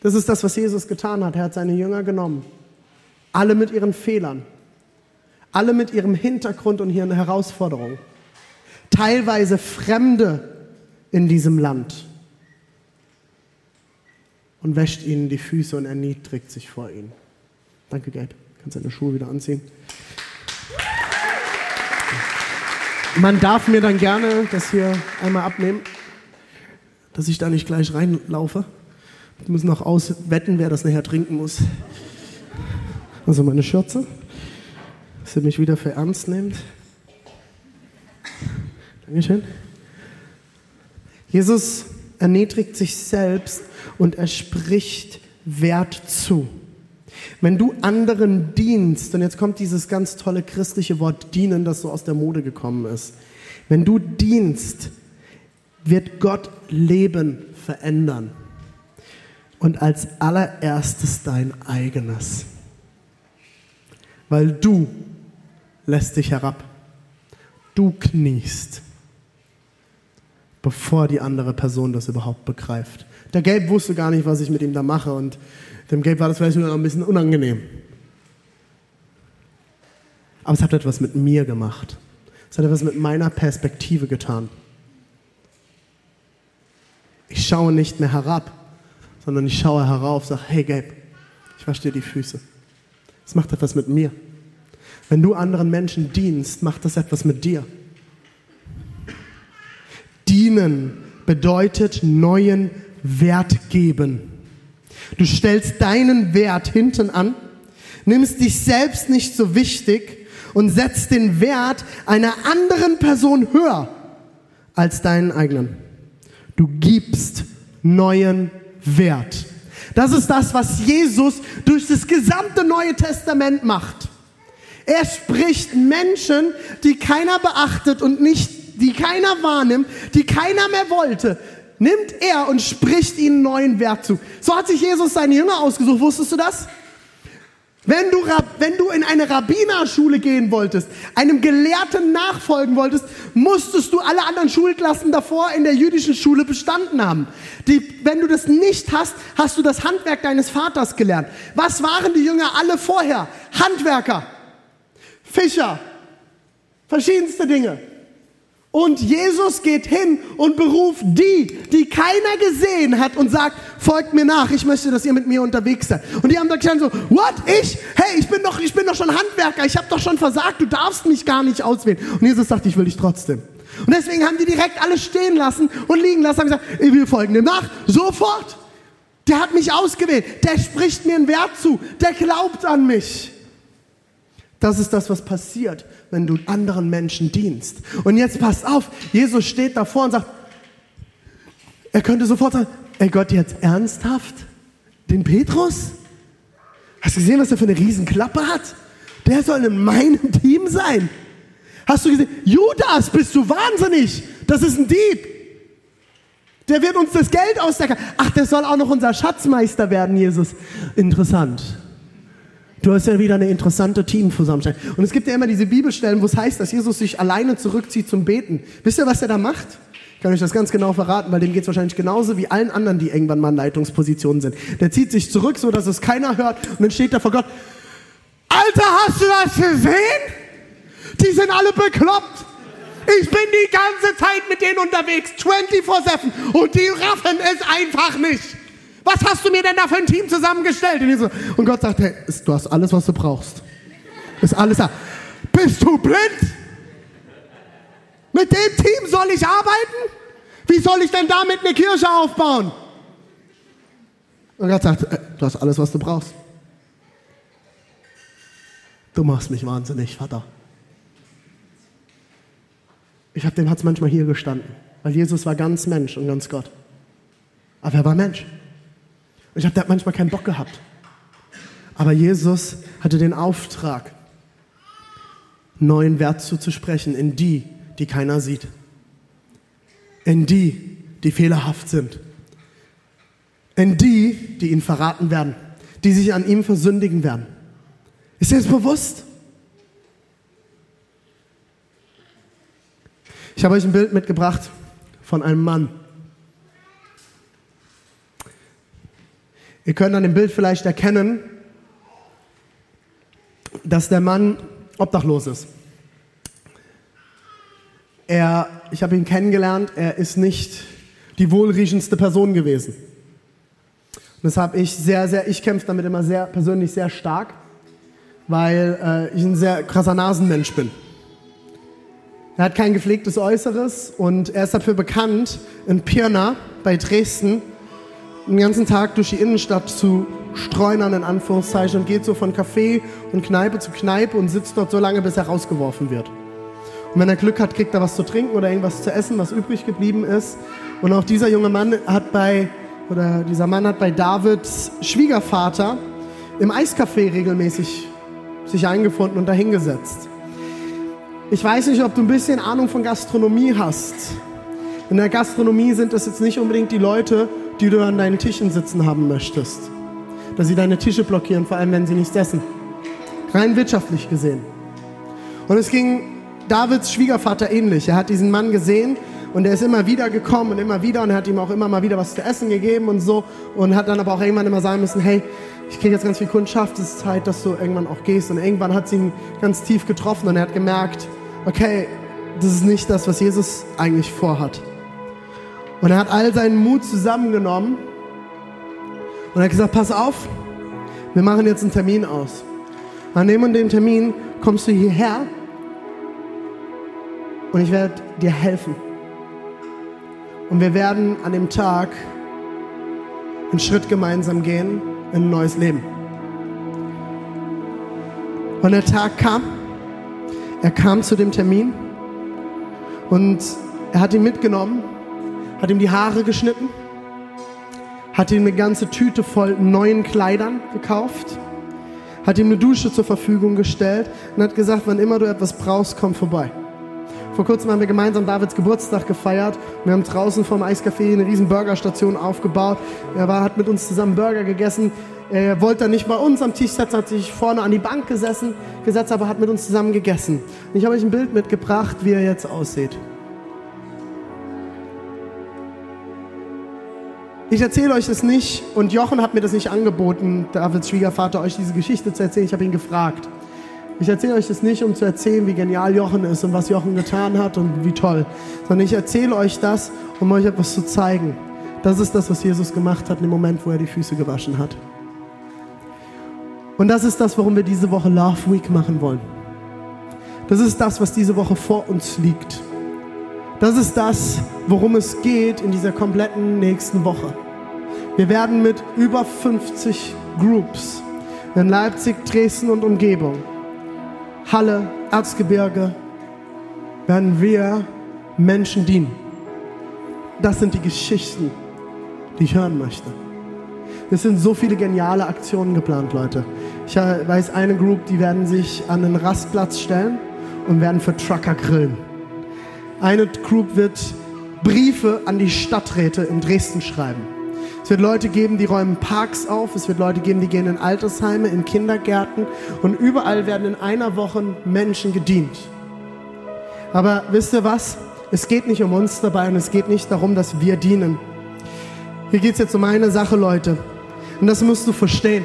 Das ist das, was Jesus getan hat. Er hat seine Jünger genommen. Alle mit ihren Fehlern. Alle mit ihrem Hintergrund und ihren Herausforderungen. Teilweise Fremde in diesem Land. Und wäscht ihnen die Füße und erniedrigt sich vor ihnen. Danke, Geld. Kannst deine Schuhe wieder anziehen. Man darf mir dann gerne das hier einmal abnehmen, dass ich da nicht gleich reinlaufe. Wir müssen noch auswetten, wer das nachher trinken muss. Also meine Schürze, dass ihr mich wieder für ernst nehmt. Dankeschön. Jesus erniedrigt sich selbst und er spricht Wert zu. Wenn du anderen dienst, und jetzt kommt dieses ganz tolle christliche Wort dienen, das so aus der Mode gekommen ist. Wenn du dienst, wird Gott Leben verändern und als allererstes dein eigenes. Weil du lässt dich herab. Du kniest, bevor die andere Person das überhaupt begreift. Der Gelb wusste gar nicht, was ich mit ihm da mache und dem Gelb war das vielleicht nur ein bisschen unangenehm. Aber es hat etwas mit mir gemacht. Es hat etwas mit meiner Perspektive getan. Ich schaue nicht mehr herab, sondern ich schaue herauf, sage, hey Gabe, ich wasche dir die Füße. Das macht etwas mit mir. Wenn du anderen Menschen dienst, macht das etwas mit dir. Dienen bedeutet neuen Wert geben. Du stellst deinen Wert hinten an, nimmst dich selbst nicht so wichtig und setzt den Wert einer anderen Person höher als deinen eigenen. Du gibst neuen Wert. Das ist das, was Jesus durch das gesamte Neue Testament macht. Er spricht Menschen, die keiner beachtet und nicht, die keiner wahrnimmt, die keiner mehr wollte, nimmt er und spricht ihnen neuen Wert zu. So hat sich Jesus seine Jünger ausgesucht. Wusstest du das? Wenn du, wenn du in eine Rabbinerschule gehen wolltest, einem Gelehrten nachfolgen wolltest, musstest du alle anderen Schulklassen davor in der jüdischen Schule bestanden haben. Die, wenn du das nicht hast, hast du das Handwerk deines Vaters gelernt. Was waren die Jünger alle vorher? Handwerker, Fischer, verschiedenste Dinge. Und Jesus geht hin und beruft die, die keiner gesehen hat und sagt, folgt mir nach, ich möchte, dass ihr mit mir unterwegs seid. Und die haben da gestanden so, what, ich? Hey, ich bin doch, ich bin doch schon Handwerker, ich habe doch schon versagt, du darfst mich gar nicht auswählen. Und Jesus sagt, ich will dich trotzdem. Und deswegen haben die direkt alles stehen lassen und liegen lassen, haben gesagt, wir folgen dem nach, sofort. Der hat mich ausgewählt, der spricht mir einen Wert zu, der glaubt an mich. Das ist das, was passiert, wenn du anderen Menschen dienst. Und jetzt passt auf, Jesus steht davor und sagt, er könnte sofort sagen, ey Gott, jetzt ernsthaft? Den Petrus? Hast du gesehen, was er für eine Riesenklappe hat? Der soll in meinem Team sein. Hast du gesehen? Judas, bist du wahnsinnig? Das ist ein Dieb. Der wird uns das Geld ausdecken. Ach, der soll auch noch unser Schatzmeister werden, Jesus. Interessant. Du hast ja wieder eine interessante Teamzusammenstellung. Und es gibt ja immer diese Bibelstellen, wo es heißt, dass Jesus sich alleine zurückzieht zum Beten. Wisst ihr, was er da macht? Ich kann euch das ganz genau verraten, weil dem geht es wahrscheinlich genauso wie allen anderen, die irgendwann mal in Leitungspositionen sind. Der zieht sich zurück, so dass es keiner hört und dann steht er vor Gott. Alter, hast du das gesehen? Die sind alle bekloppt. Ich bin die ganze Zeit mit denen unterwegs, 24-7 und die raffen es einfach nicht. Was hast du mir denn da für ein Team zusammengestellt? Und, so, und Gott sagt, hey, du hast alles, was du brauchst. Ist alles da. Bist du blind? Mit dem Team soll ich arbeiten? Wie soll ich denn damit eine Kirche aufbauen? Und Gott sagt, äh, du hast alles, was du brauchst. Du machst mich wahnsinnig, Vater. Ich habe dem hat's manchmal hier gestanden, weil Jesus war ganz Mensch und ganz Gott. Aber er war Mensch. Ich habe da manchmal keinen Bock gehabt. Aber Jesus hatte den Auftrag, neuen Wert zuzusprechen in die, die keiner sieht. In die, die fehlerhaft sind. In die, die ihn verraten werden. Die sich an ihm versündigen werden. Ist dir das bewusst? Ich habe euch ein Bild mitgebracht von einem Mann. Ihr könnt an dem Bild vielleicht erkennen, dass der Mann obdachlos ist. Er, ich habe ihn kennengelernt, er ist nicht die wohlriechendste Person gewesen. Und habe ich sehr, sehr, ich kämpfe damit immer sehr persönlich sehr stark, weil äh, ich ein sehr krasser Nasenmensch bin. Er hat kein gepflegtes Äußeres und er ist dafür bekannt, in Pirna bei Dresden den ganzen Tag durch die Innenstadt zu streunern, in Anführungszeichen, und geht so von Café und Kneipe zu Kneipe und sitzt dort so lange, bis er rausgeworfen wird. Und wenn er Glück hat, kriegt er was zu trinken oder irgendwas zu essen, was übrig geblieben ist. Und auch dieser junge Mann hat bei, oder dieser Mann hat bei Davids Schwiegervater im Eiscafé regelmäßig sich eingefunden und dahingesetzt. Ich weiß nicht, ob du ein bisschen Ahnung von Gastronomie hast. In der Gastronomie sind es jetzt nicht unbedingt die Leute, die du an deinen Tischen sitzen haben möchtest. Dass sie deine Tische blockieren, vor allem wenn sie nichts essen. Rein wirtschaftlich gesehen. Und es ging Davids Schwiegervater ähnlich. Er hat diesen Mann gesehen und er ist immer wieder gekommen und immer wieder und er hat ihm auch immer mal wieder was zu essen gegeben und so und hat dann aber auch irgendwann immer sagen müssen, hey, ich kriege jetzt ganz viel Kundschaft, es ist Zeit, dass du irgendwann auch gehst. Und irgendwann hat sie ihn ganz tief getroffen und er hat gemerkt, okay, das ist nicht das, was Jesus eigentlich vorhat. Und er hat all seinen Mut zusammengenommen und er hat gesagt, pass auf, wir machen jetzt einen Termin aus. An dem und dem Termin kommst du hierher und ich werde dir helfen. Und wir werden an dem Tag einen Schritt gemeinsam gehen in ein neues Leben. Und der Tag kam, er kam zu dem Termin und er hat ihn mitgenommen hat ihm die Haare geschnitten, hat ihm eine ganze Tüte voll neuen Kleidern gekauft, hat ihm eine Dusche zur Verfügung gestellt und hat gesagt, wann immer du etwas brauchst, komm vorbei. Vor kurzem haben wir gemeinsam Davids Geburtstag gefeiert. Wir haben draußen vom Eiscafé eine riesen Burgerstation aufgebaut. Er war, hat mit uns zusammen Burger gegessen. Er wollte dann nicht bei uns am Tisch sitzen, hat sich vorne an die Bank gesessen, gesetzt, aber hat mit uns zusammen gegessen. Und ich habe euch ein Bild mitgebracht, wie er jetzt aussieht. Ich erzähle euch das nicht und Jochen hat mir das nicht angeboten, Davids Schwiegervater, euch diese Geschichte zu erzählen. Ich habe ihn gefragt. Ich erzähle euch das nicht, um zu erzählen, wie genial Jochen ist und was Jochen getan hat und wie toll, sondern ich erzähle euch das, um euch etwas zu zeigen. Das ist das, was Jesus gemacht hat in dem Moment, wo er die Füße gewaschen hat. Und das ist das, warum wir diese Woche Love Week machen wollen. Das ist das, was diese Woche vor uns liegt. Das ist das, worum es geht in dieser kompletten nächsten Woche. Wir werden mit über 50 Groups in Leipzig, Dresden und Umgebung, Halle, Erzgebirge, werden wir Menschen dienen. Das sind die Geschichten, die ich hören möchte. Es sind so viele geniale Aktionen geplant, Leute. Ich weiß eine Group, die werden sich an den Rastplatz stellen und werden für Trucker grillen. Eine Group wird Briefe an die Stadträte in Dresden schreiben. Es wird Leute geben, die räumen Parks auf. Es wird Leute geben, die gehen in Altersheime, in Kindergärten. Und überall werden in einer Woche Menschen gedient. Aber wisst ihr was? Es geht nicht um uns dabei und es geht nicht darum, dass wir dienen. Hier geht es jetzt um eine Sache, Leute. Und das musst du verstehen.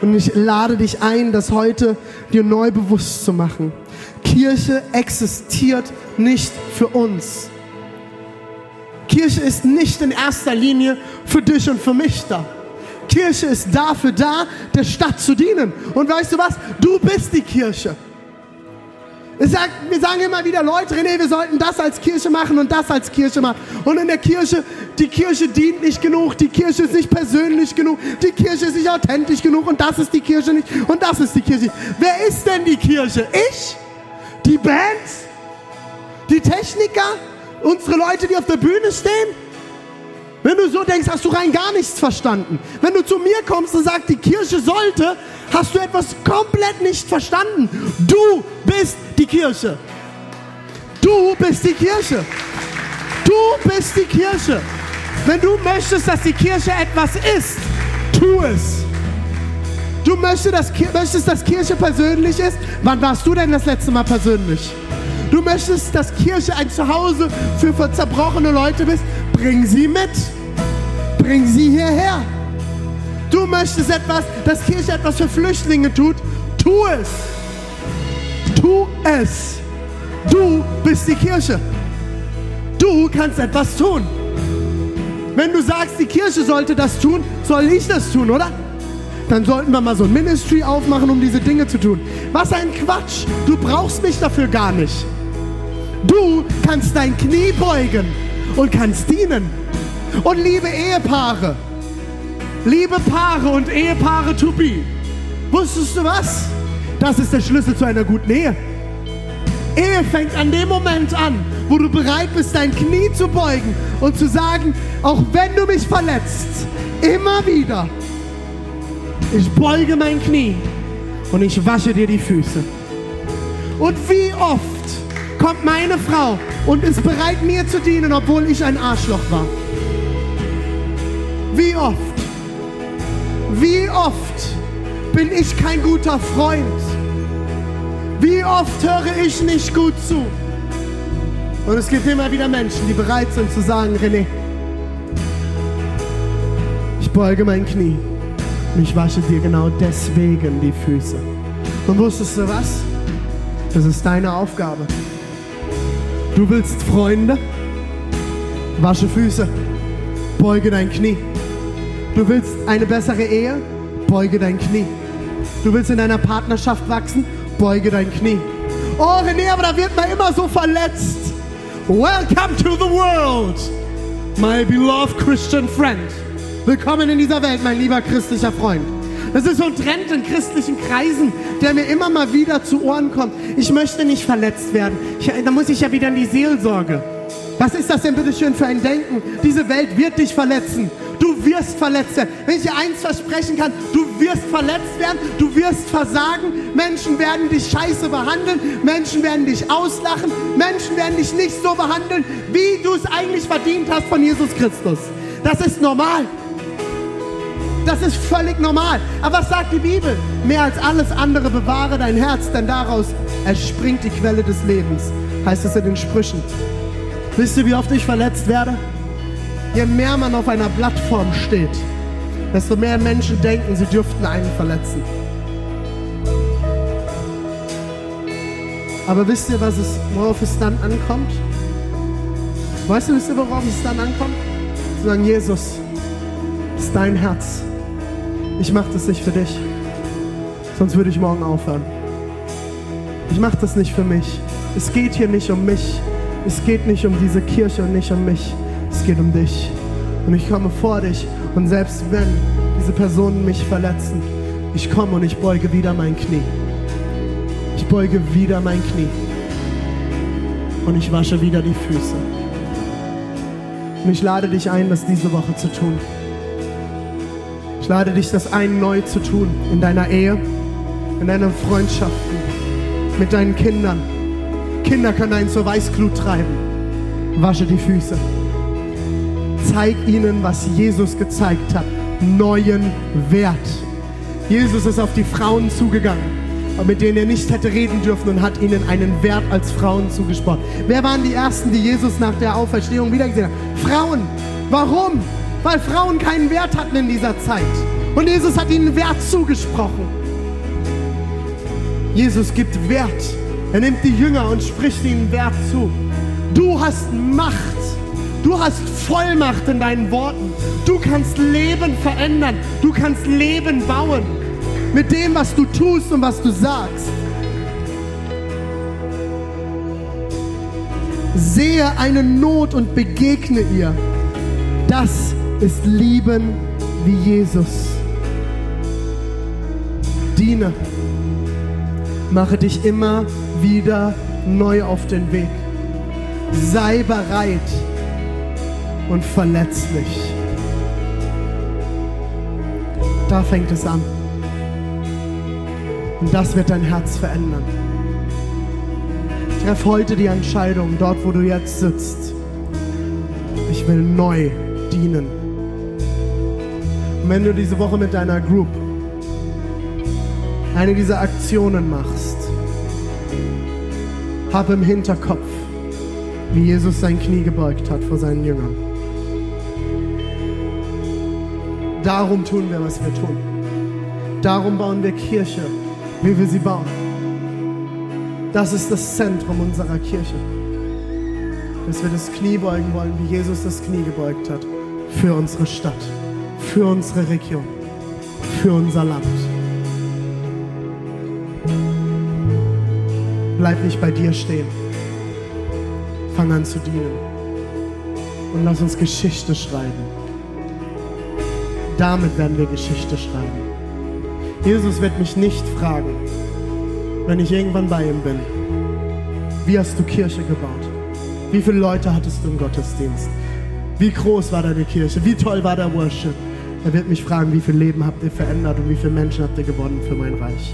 Und ich lade dich ein, das heute dir neu bewusst zu machen. Kirche existiert nicht für uns. Kirche ist nicht in erster Linie für dich und für mich da. Kirche ist dafür da, der Stadt zu dienen. Und weißt du was? Du bist die Kirche. Wir sagen immer wieder, Leute, René, wir sollten das als Kirche machen und das als Kirche machen. Und in der Kirche, die Kirche dient nicht genug, die Kirche ist nicht persönlich genug, die Kirche ist nicht authentisch genug und das ist die Kirche nicht und das ist die Kirche. Wer ist denn die Kirche? Ich? Die Band? Die Techniker? Unsere Leute, die auf der Bühne stehen? Wenn du so denkst, hast du rein gar nichts verstanden. Wenn du zu mir kommst und sagst, die Kirche sollte, hast du etwas komplett nicht verstanden. Du bist die Kirche. Du bist die Kirche. Du bist die Kirche. Wenn du möchtest, dass die Kirche etwas ist, tu es. Du möchtest, dass, möchtest, dass Kirche persönlich ist? Wann warst du denn das letzte Mal persönlich? Du möchtest, dass Kirche ein Zuhause für zerbrochene Leute ist? Bring sie mit. Bring sie hierher. Du möchtest etwas, dass Kirche etwas für Flüchtlinge tut? Tu es. Tu es. Du bist die Kirche. Du kannst etwas tun. Wenn du sagst, die Kirche sollte das tun, soll ich das tun, oder? Dann sollten wir mal so ein Ministry aufmachen, um diese Dinge zu tun. Was ein Quatsch. Du brauchst mich dafür gar nicht. Du kannst dein Knie beugen und kannst dienen. Und liebe Ehepaare, liebe Paare und Ehepaare to be, wusstest du was? Das ist der Schlüssel zu einer guten Ehe. Ehe fängt an dem Moment an, wo du bereit bist, dein Knie zu beugen und zu sagen, auch wenn du mich verletzt, immer wieder, ich beuge mein Knie und ich wasche dir die Füße. Und wie oft kommt meine Frau und ist bereit, mir zu dienen, obwohl ich ein Arschloch war? Wie oft, wie oft bin ich kein guter Freund? Wie oft höre ich nicht gut zu? Und es gibt immer wieder Menschen, die bereit sind zu sagen, René, ich beuge mein Knie und ich wasche dir genau deswegen die Füße. Und wusstest du was? Das ist deine Aufgabe. Du willst Freunde? Wasche Füße. Beuge dein Knie. Du willst eine bessere Ehe? Beuge dein Knie. Du willst in deiner Partnerschaft wachsen? Beuge dein Knie. Oh René, aber da wird man immer so verletzt. Welcome to the world, my beloved Christian friend. Willkommen in dieser Welt, mein lieber christlicher Freund. Das ist so ein Trend in christlichen Kreisen, der mir immer mal wieder zu Ohren kommt. Ich möchte nicht verletzt werden. Ich, da muss ich ja wieder in die Seelsorge. Was ist das denn bitte schön für ein Denken? Diese Welt wird dich verletzen. Du wirst verletzt werden. Wenn ich dir eins versprechen kann, du wirst verletzt werden, du wirst versagen. Menschen werden dich scheiße behandeln, Menschen werden dich auslachen, Menschen werden dich nicht so behandeln, wie du es eigentlich verdient hast von Jesus Christus. Das ist normal. Das ist völlig normal. Aber was sagt die Bibel? Mehr als alles andere bewahre dein Herz, denn daraus erspringt die Quelle des Lebens, heißt es in den Sprüchen. Wisst ihr, wie oft ich verletzt werde? Je mehr man auf einer Plattform steht, desto mehr Menschen denken, sie dürften einen verletzen. Aber wisst ihr, was es, worauf es dann ankommt? Weißt du, wisst ihr, worauf es dann ankommt? Zu sagen, Jesus, ist dein Herz. Ich mache das nicht für dich, sonst würde ich morgen aufhören. Ich mache das nicht für mich. Es geht hier nicht um mich. Es geht nicht um diese Kirche und nicht um mich es geht um dich. Und ich komme vor dich und selbst wenn diese Personen mich verletzen, ich komme und ich beuge wieder mein Knie. Ich beuge wieder mein Knie. Und ich wasche wieder die Füße. Und ich lade dich ein, das diese Woche zu tun. Ich lade dich, das ein neu zu tun. In deiner Ehe, in deinen Freundschaften, mit deinen Kindern. Kinder können einen zur Weißglut treiben. Wasche die Füße zeig ihnen, was Jesus gezeigt hat. Neuen Wert. Jesus ist auf die Frauen zugegangen, mit denen er nicht hätte reden dürfen und hat ihnen einen Wert als Frauen zugesprochen. Wer waren die Ersten, die Jesus nach der Auferstehung wiedergesehen haben? Frauen. Warum? Weil Frauen keinen Wert hatten in dieser Zeit. Und Jesus hat ihnen Wert zugesprochen. Jesus gibt Wert. Er nimmt die Jünger und spricht ihnen Wert zu. Du hast Macht Du hast Vollmacht in deinen Worten. Du kannst Leben verändern. Du kannst Leben bauen. Mit dem, was du tust und was du sagst. Sehe eine Not und begegne ihr. Das ist Lieben wie Jesus. Diene. Mache dich immer wieder neu auf den Weg. Sei bereit und verletzlich. Da fängt es an. Und das wird dein Herz verändern. Treff heute die Entscheidung, dort wo du jetzt sitzt. Ich will neu dienen. Und wenn du diese Woche mit deiner Group eine dieser Aktionen machst, hab im Hinterkopf, wie Jesus sein Knie gebeugt hat vor seinen Jüngern. Darum tun wir, was wir tun. Darum bauen wir Kirche, wie wir sie bauen. Das ist das Zentrum unserer Kirche. Dass wir das Knie beugen wollen, wie Jesus das Knie gebeugt hat. Für unsere Stadt, für unsere Region, für unser Land. Bleib nicht bei dir stehen. Fang an zu dienen. Und lass uns Geschichte schreiben. Damit werden wir Geschichte schreiben. Jesus wird mich nicht fragen, wenn ich irgendwann bei ihm bin, wie hast du Kirche gebaut? Wie viele Leute hattest du im Gottesdienst? Wie groß war deine Kirche? Wie toll war der Worship? Er wird mich fragen, wie viel Leben habt ihr verändert und wie viele Menschen habt ihr gewonnen für mein Reich?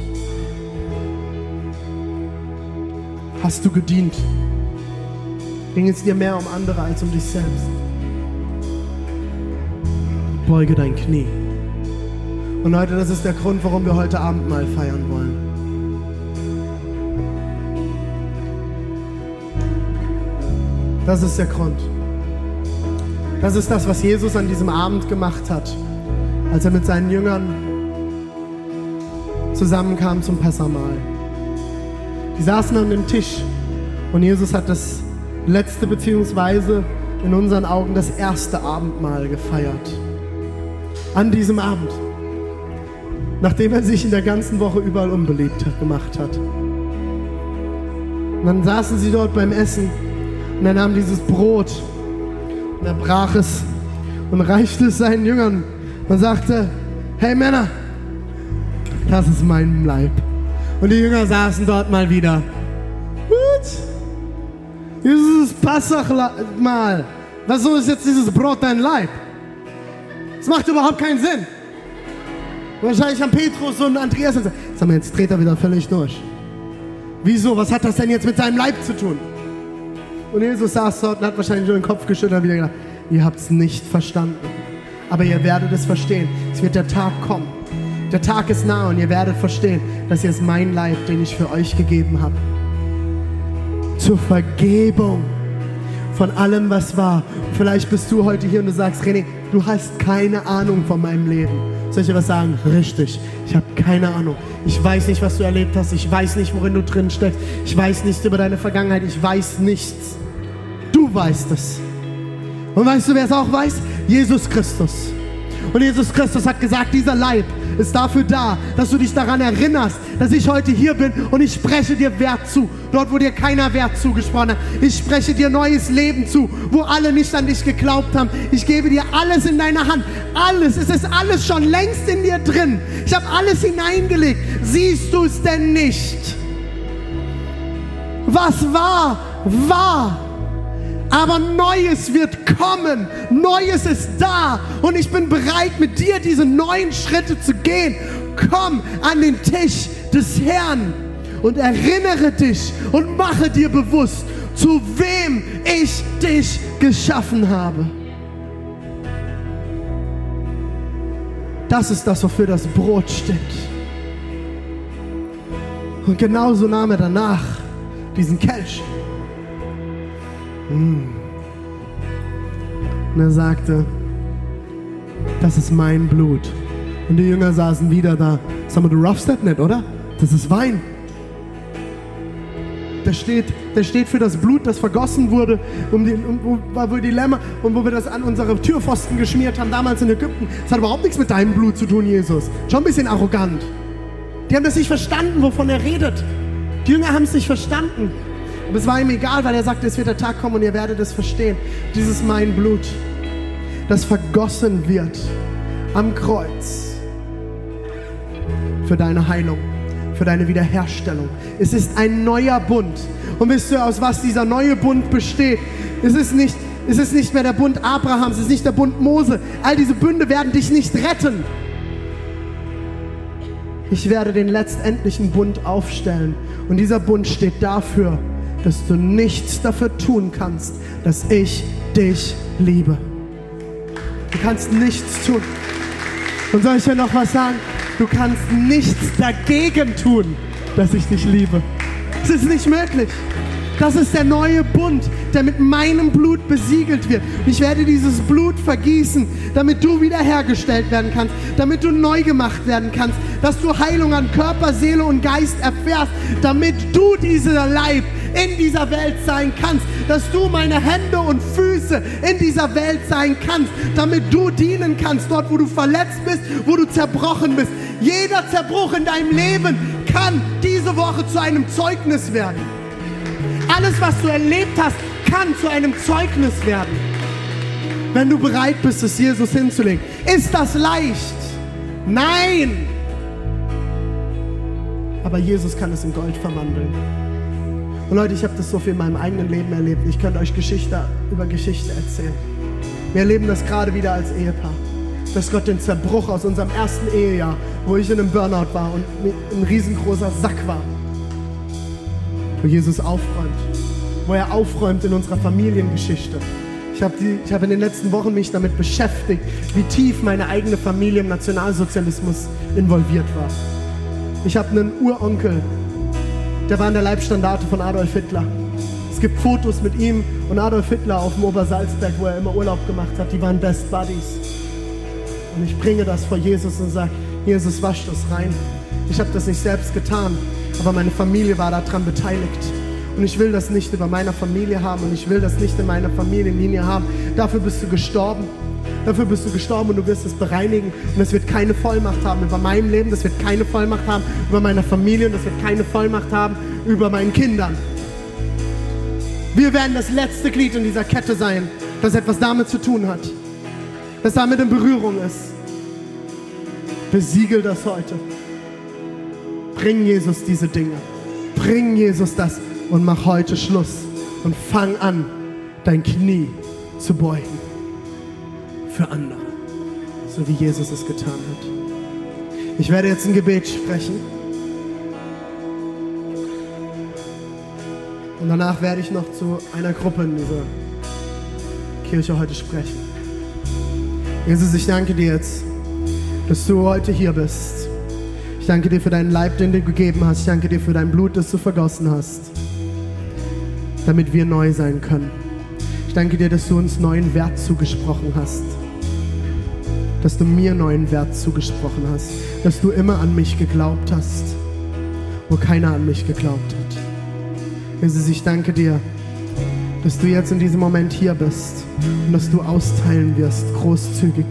Hast du gedient? Ging es dir mehr um andere als um dich selbst? Beuge dein Knie. Und Leute, das ist der Grund, warum wir heute Abend mal feiern wollen. Das ist der Grund. Das ist das, was Jesus an diesem Abend gemacht hat, als er mit seinen Jüngern zusammenkam zum Passamal. Die saßen an dem Tisch und Jesus hat das letzte beziehungsweise in unseren Augen das erste Abendmahl gefeiert. An diesem Abend, nachdem er sich in der ganzen Woche überall unbeliebt gemacht hat. Und dann saßen sie dort beim Essen und er nahm dieses Brot und er brach es und reichte es seinen Jüngern und sagte, hey Männer, das ist mein Leib. Und die Jünger saßen dort mal wieder. Gut. Dieses Passachmal. Was so ist jetzt dieses Brot dein Leib? Das macht überhaupt keinen Sinn. Wahrscheinlich haben Petrus und Andreas gesagt, sag mal, jetzt dreht er wieder völlig durch. Wieso? Was hat das denn jetzt mit seinem Leib zu tun? Und Jesus saß dort und hat wahrscheinlich nur den Kopf geschüttelt und wieder gedacht, ihr habt es nicht verstanden. Aber ihr werdet es verstehen. Es wird der Tag kommen der Tag ist nah und ihr werdet verstehen, dass ist mein Leib, den ich für euch gegeben habe. Zur Vergebung von allem, was war. Vielleicht bist du heute hier und du sagst, René, du hast keine Ahnung von meinem Leben. Soll ich dir was sagen? Richtig. Ich habe keine Ahnung. Ich weiß nicht, was du erlebt hast. Ich weiß nicht, worin du drin steckst. Ich weiß nichts über deine Vergangenheit. Ich weiß nichts. Du weißt es. Und weißt du, wer es auch weiß? Jesus Christus. Und Jesus Christus hat gesagt, dieser Leib ist dafür da, dass du dich daran erinnerst, dass ich heute hier bin und ich spreche dir Wert zu. Dort, wo dir keiner Wert zugesprochen hat. Ich spreche dir neues Leben zu, wo alle nicht an dich geglaubt haben. Ich gebe dir alles in deine Hand. Alles. Es ist alles schon längst in dir drin. Ich habe alles hineingelegt. Siehst du es denn nicht? Was war, war. Aber Neues wird kommen. Neues ist da. Und ich bin bereit, mit dir diese neuen Schritte zu gehen. Komm an den Tisch des Herrn und erinnere dich und mache dir bewusst, zu wem ich dich geschaffen habe. Das ist das, wofür das Brot steht. Und genauso nahm er danach diesen Kelch. Und er sagte, das ist mein Blut. Und die Jünger saßen wieder da. Sag mal, du roughst das nicht, oder? Das ist Wein. Der steht, der steht für das Blut, das vergossen wurde, um die, um, wo, wo die Lämmer und wo wir das an unsere Türpfosten geschmiert haben, damals in Ägypten. Das hat überhaupt nichts mit deinem Blut zu tun, Jesus. Schon ein bisschen arrogant. Die haben das nicht verstanden, wovon er redet. Die Jünger haben es nicht verstanden. Aber es war ihm egal, weil er sagte, es wird der Tag kommen und ihr werdet es verstehen. Dieses mein Blut, das vergossen wird am Kreuz für deine Heilung, für deine Wiederherstellung. Es ist ein neuer Bund. Und wisst ihr, aus was dieser neue Bund besteht? Es ist nicht, es ist nicht mehr der Bund Abrahams, es ist nicht der Bund Mose. All diese Bünde werden dich nicht retten. Ich werde den letztendlichen Bund aufstellen. Und dieser Bund steht dafür, dass du nichts dafür tun kannst, dass ich dich liebe. Du kannst nichts tun. Und soll ich dir noch was sagen? Du kannst nichts dagegen tun, dass ich dich liebe. Es ist nicht möglich. Das ist der neue Bund, der mit meinem Blut besiegelt wird. Ich werde dieses Blut vergießen, damit du wiederhergestellt werden kannst, damit du neu gemacht werden kannst, dass du Heilung an Körper, Seele und Geist erfährst, damit du dieser Leib in dieser Welt sein kannst, dass du meine Hände und Füße in dieser Welt sein kannst, damit du dienen kannst, dort wo du verletzt bist, wo du zerbrochen bist. Jeder Zerbruch in deinem Leben kann diese Woche zu einem Zeugnis werden. Alles, was du erlebt hast, kann zu einem Zeugnis werden. Wenn du bereit bist, es Jesus hinzulegen. Ist das leicht? Nein! Aber Jesus kann es in Gold verwandeln. Und Leute, ich habe das so viel in meinem eigenen Leben erlebt. Ich könnte euch Geschichte über Geschichte erzählen. Wir erleben das gerade wieder als Ehepaar. Dass Gott den Zerbruch aus unserem ersten Ehejahr, wo ich in einem Burnout war und ein riesengroßer Sack war, wo Jesus aufräumt, wo er aufräumt in unserer Familiengeschichte. Ich habe hab in den letzten Wochen mich damit beschäftigt, wie tief meine eigene Familie im Nationalsozialismus involviert war. Ich habe einen Uronkel, der war in der Leibstandarte von Adolf Hitler. Es gibt Fotos mit ihm und Adolf Hitler auf dem Obersalzberg, wo er immer Urlaub gemacht hat. Die waren Best Buddies. Und ich bringe das vor Jesus und sage, Jesus, wasch das rein. Ich habe das nicht selbst getan, aber meine Familie war daran beteiligt. Und ich will das nicht über meiner Familie haben und ich will das nicht in meiner Familienlinie haben. Dafür bist du gestorben. Dafür bist du gestorben und du wirst es bereinigen. Und es wird keine Vollmacht haben über mein Leben, das wird keine Vollmacht haben über meine Familie und das wird keine Vollmacht haben über meinen Kindern. Wir werden das letzte Glied in dieser Kette sein, das etwas damit zu tun hat, das damit in Berührung ist. Besiegel das heute. Bring Jesus diese Dinge. Bring Jesus das und mach heute Schluss und fang an, dein Knie zu beugen für andere, so wie Jesus es getan hat. Ich werde jetzt ein Gebet sprechen und danach werde ich noch zu einer Gruppe in dieser Kirche heute sprechen. Jesus, ich danke dir jetzt, dass du heute hier bist. Ich danke dir für deinen Leib, den du gegeben hast. Ich danke dir für dein Blut, das du vergossen hast, damit wir neu sein können. Ich danke dir, dass du uns neuen Wert zugesprochen hast. Dass du mir neuen Wert zugesprochen hast. Dass du immer an mich geglaubt hast, wo keiner an mich geglaubt hat. Jesus, ich danke dir, dass du jetzt in diesem Moment hier bist und dass du austeilen wirst, großzügig.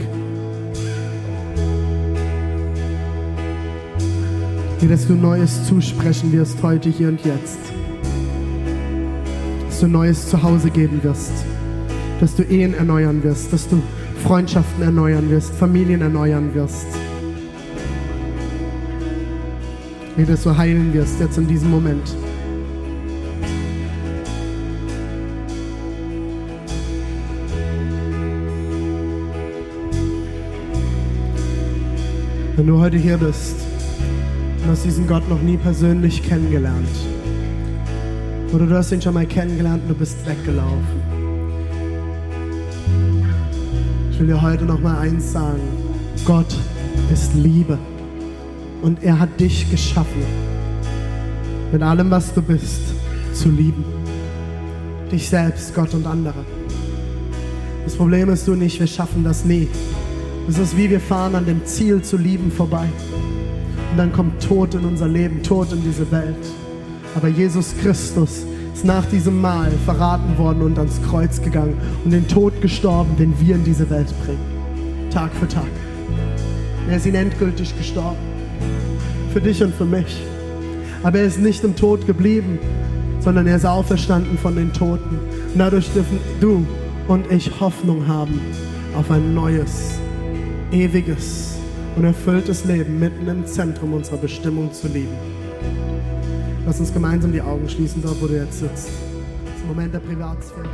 dir, dass du Neues zusprechen wirst heute, hier und jetzt. Dass du Neues zu Hause geben wirst. Dass du Ehen erneuern wirst. Dass du Freundschaften erneuern wirst. Familien erneuern wirst. Wie du heilen wirst jetzt in diesem Moment. Wenn du heute hier bist Du hast diesen Gott noch nie persönlich kennengelernt. Oder du hast ihn schon mal kennengelernt und du bist weggelaufen. Will dir heute noch mal eins sagen. Gott ist Liebe. Und er hat dich geschaffen, mit allem, was du bist, zu lieben. Dich selbst, Gott und andere. Das Problem ist du nicht, wir schaffen das nie. Es ist wie wir fahren an dem Ziel zu lieben vorbei. Und dann kommt Tod in unser Leben, Tod in diese Welt. Aber Jesus Christus ist nach diesem Mal verraten worden und ans Kreuz gegangen und den Tod gestorben, den wir in diese Welt bringen. Tag für Tag. Er ist ihn endgültig gestorben. Für dich und für mich. Aber er ist nicht im Tod geblieben, sondern er ist auferstanden von den Toten. Und dadurch dürfen du und ich Hoffnung haben auf ein neues, ewiges und erfülltes Leben mitten im Zentrum unserer Bestimmung zu lieben. Lass uns gemeinsam die Augen schließen, dort wo du jetzt sitzt. Das ist ein Moment der Privatsphäre.